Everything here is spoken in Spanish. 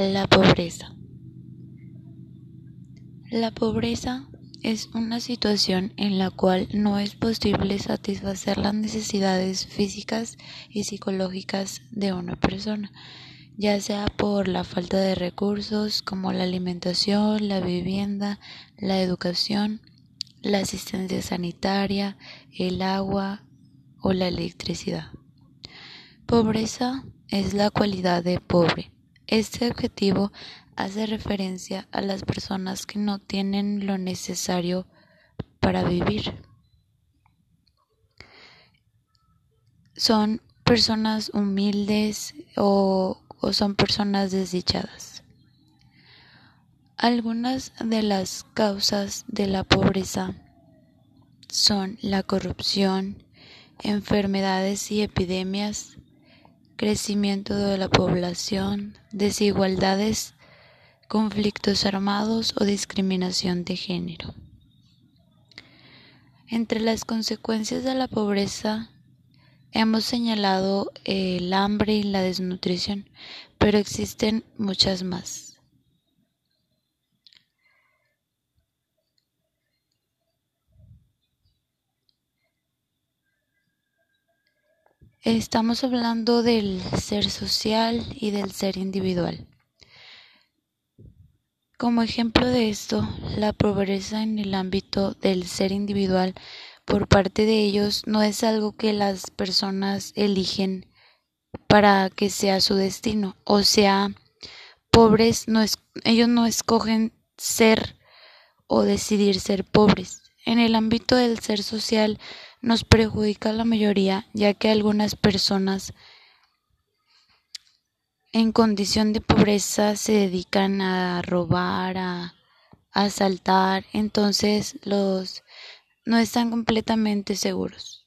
La pobreza. La pobreza es una situación en la cual no es posible satisfacer las necesidades físicas y psicológicas de una persona, ya sea por la falta de recursos como la alimentación, la vivienda, la educación, la asistencia sanitaria, el agua o la electricidad. Pobreza es la cualidad de pobre este objetivo hace referencia a las personas que no tienen lo necesario para vivir. Son personas humildes o, son personas desdichadas. Algunas de las causas de la pobreza son la corrupción, enfermedades y epidemias, crecimiento de la población, desigualdades, conflictos armados o discriminación de género. Entre las consecuencias de la pobreza hemos señalado el hambre y la desnutrición, pero existen muchas más. Estamos hablando del ser social y del ser individual. Como ejemplo de esto, la pobreza en el ámbito del ser individual por parte de ellos no es algo que las personas eligen para que sea su destino. O sea, pobres, no es, ellos no escogen ser o decidir ser pobres. En el ámbito del ser social, nos perjudica a la mayoría, ya que algunas personas en condición de pobreza se dedican a robar, a, asaltar, entonces los no están completamente seguros.